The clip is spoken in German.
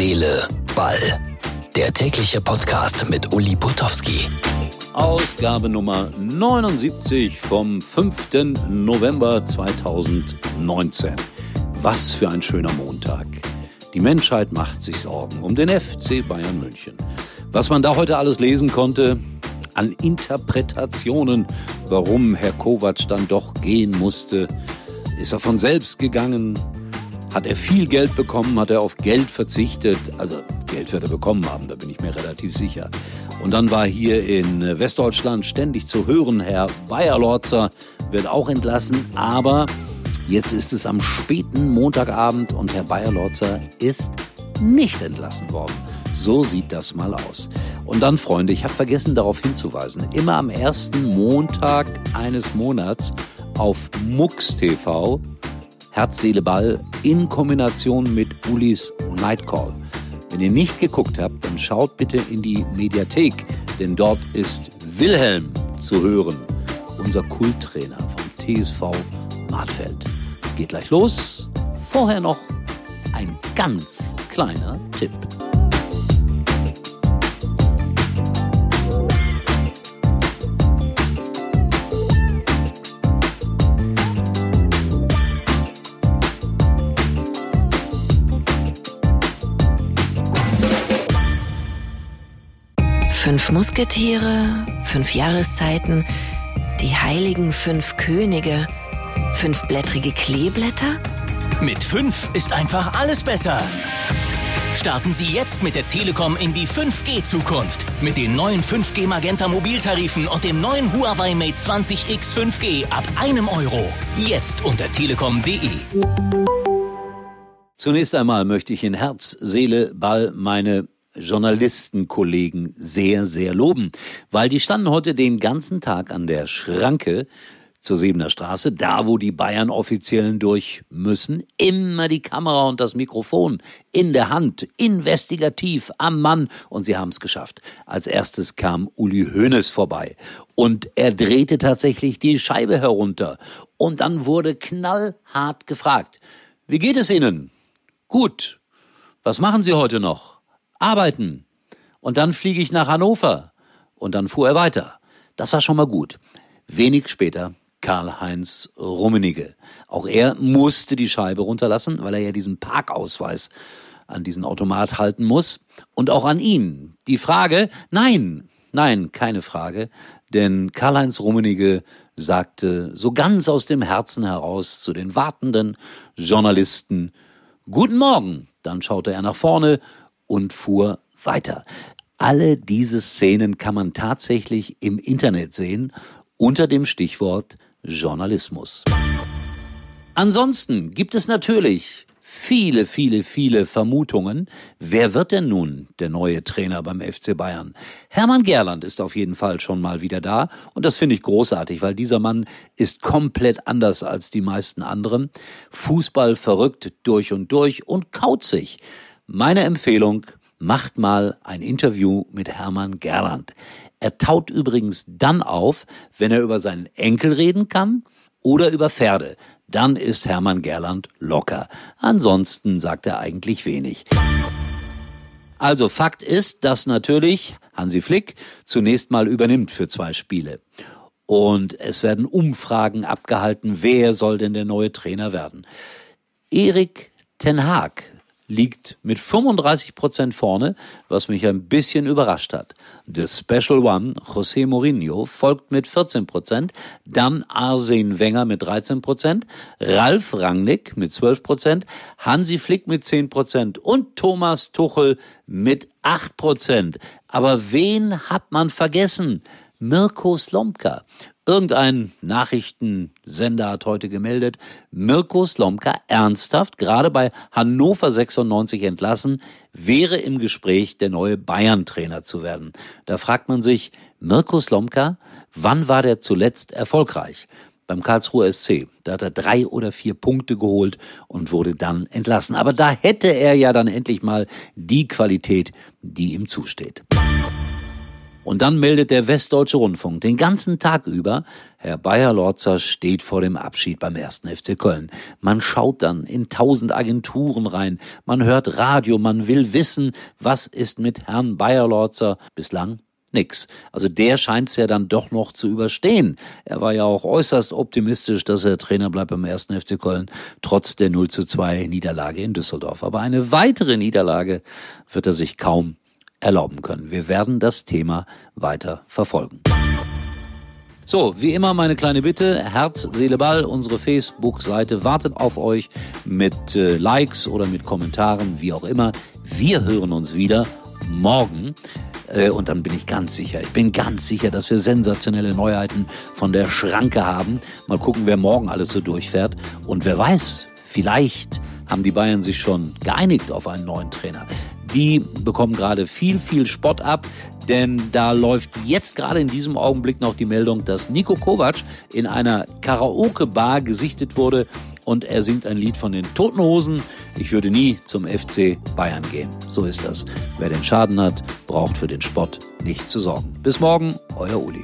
Seele, Ball. Der tägliche Podcast mit Uli Putowski. Ausgabe Nummer 79 vom 5. November 2019. Was für ein schöner Montag. Die Menschheit macht sich Sorgen um den FC Bayern München. Was man da heute alles lesen konnte, an Interpretationen, warum Herr Kovac dann doch gehen musste, ist er von selbst gegangen, hat er viel Geld bekommen? Hat er auf Geld verzichtet? Also Geld wird er bekommen haben, da bin ich mir relativ sicher. Und dann war hier in Westdeutschland ständig zu hören, Herr Bayerlorzer wird auch entlassen, aber jetzt ist es am späten Montagabend und Herr Bayerlorzer ist nicht entlassen worden. So sieht das mal aus. Und dann, Freunde, ich habe vergessen darauf hinzuweisen, immer am ersten Montag eines Monats auf MUX TV Herz, Seele, Ball in Kombination mit Ulis Nightcall. Wenn ihr nicht geguckt habt, dann schaut bitte in die Mediathek, denn dort ist Wilhelm zu hören, unser Kulttrainer vom TSV Martfeld. Es geht gleich los. Vorher noch ein ganz kleiner Tipp. Fünf Musketiere, fünf Jahreszeiten, die heiligen fünf Könige, fünfblättrige Kleeblätter? Mit fünf ist einfach alles besser. Starten Sie jetzt mit der Telekom in die 5G-Zukunft. Mit den neuen 5G Magenta Mobiltarifen und dem neuen Huawei Mate 20X 5G ab einem Euro. Jetzt unter telekom.de. Zunächst einmal möchte ich in Herz, Seele, Ball meine Journalistenkollegen sehr, sehr loben, weil die standen heute den ganzen Tag an der Schranke zur Sebener Straße, da wo die Bayern Offiziellen durch müssen, immer die Kamera und das Mikrofon in der Hand, investigativ am Mann und sie haben es geschafft. Als erstes kam Uli Hoeneß vorbei und er drehte tatsächlich die Scheibe herunter und dann wurde knallhart gefragt, wie geht es Ihnen? Gut. Was machen Sie heute noch? Arbeiten. Und dann fliege ich nach Hannover. Und dann fuhr er weiter. Das war schon mal gut. Wenig später Karl-Heinz Rummenigge. Auch er musste die Scheibe runterlassen, weil er ja diesen Parkausweis an diesen Automat halten muss. Und auch an ihn. Die Frage, nein, nein, keine Frage, denn Karl-Heinz Rummenigge sagte so ganz aus dem Herzen heraus zu den wartenden Journalisten, Guten Morgen. Dann schaute er nach vorne und fuhr weiter. Alle diese Szenen kann man tatsächlich im Internet sehen unter dem Stichwort Journalismus. Ansonsten gibt es natürlich viele, viele, viele Vermutungen. Wer wird denn nun der neue Trainer beim FC Bayern? Hermann Gerland ist auf jeden Fall schon mal wieder da und das finde ich großartig, weil dieser Mann ist komplett anders als die meisten anderen. Fußball verrückt durch und durch und kauzig. Meine Empfehlung, macht mal ein Interview mit Hermann Gerland. Er taut übrigens dann auf, wenn er über seinen Enkel reden kann oder über Pferde. Dann ist Hermann Gerland locker. Ansonsten sagt er eigentlich wenig. Also Fakt ist, dass natürlich Hansi Flick zunächst mal übernimmt für zwei Spiele. Und es werden Umfragen abgehalten, wer soll denn der neue Trainer werden. Erik Ten Haag liegt mit 35 Prozent vorne, was mich ein bisschen überrascht hat. The Special One, José Mourinho, folgt mit 14 Prozent, dann Arsene Wenger mit 13 Prozent, Ralf Rangnick mit 12 Prozent, Hansi Flick mit 10 Prozent und Thomas Tuchel mit 8 Prozent. Aber wen hat man vergessen? Mirko Slomka. Irgendein Nachrichtensender hat heute gemeldet, Mirko Slomka ernsthaft, gerade bei Hannover 96 entlassen, wäre im Gespräch, der neue Bayern-Trainer zu werden. Da fragt man sich, Mirko Slomka, wann war der zuletzt erfolgreich? Beim Karlsruher SC. Da hat er drei oder vier Punkte geholt und wurde dann entlassen. Aber da hätte er ja dann endlich mal die Qualität, die ihm zusteht. Und dann meldet der Westdeutsche Rundfunk den ganzen Tag über, Herr Bayer-Lorzer steht vor dem Abschied beim ersten FC Köln. Man schaut dann in tausend Agenturen rein, man hört Radio, man will wissen, was ist mit Herrn Bayer-Lorzer. Bislang nix. Also der scheint es ja dann doch noch zu überstehen. Er war ja auch äußerst optimistisch, dass er Trainer bleibt beim ersten FC Köln, trotz der 0 zu 2 Niederlage in Düsseldorf. Aber eine weitere Niederlage wird er sich kaum erlauben können. Wir werden das Thema weiter verfolgen. So, wie immer meine kleine Bitte, Herz, Seele, Ball, unsere Facebook-Seite wartet auf euch mit äh, Likes oder mit Kommentaren, wie auch immer. Wir hören uns wieder morgen. Äh, und dann bin ich ganz sicher, ich bin ganz sicher, dass wir sensationelle Neuheiten von der Schranke haben. Mal gucken, wer morgen alles so durchfährt. Und wer weiß, vielleicht haben die Bayern sich schon geeinigt auf einen neuen Trainer die bekommen gerade viel, viel Spott ab, denn da läuft jetzt gerade in diesem Augenblick noch die Meldung, dass Nico Kovac in einer Karaoke-Bar gesichtet wurde und er singt ein Lied von den Toten Hosen. Ich würde nie zum FC Bayern gehen. So ist das. Wer den Schaden hat, braucht für den Spott nicht zu sorgen. Bis morgen, euer Uli.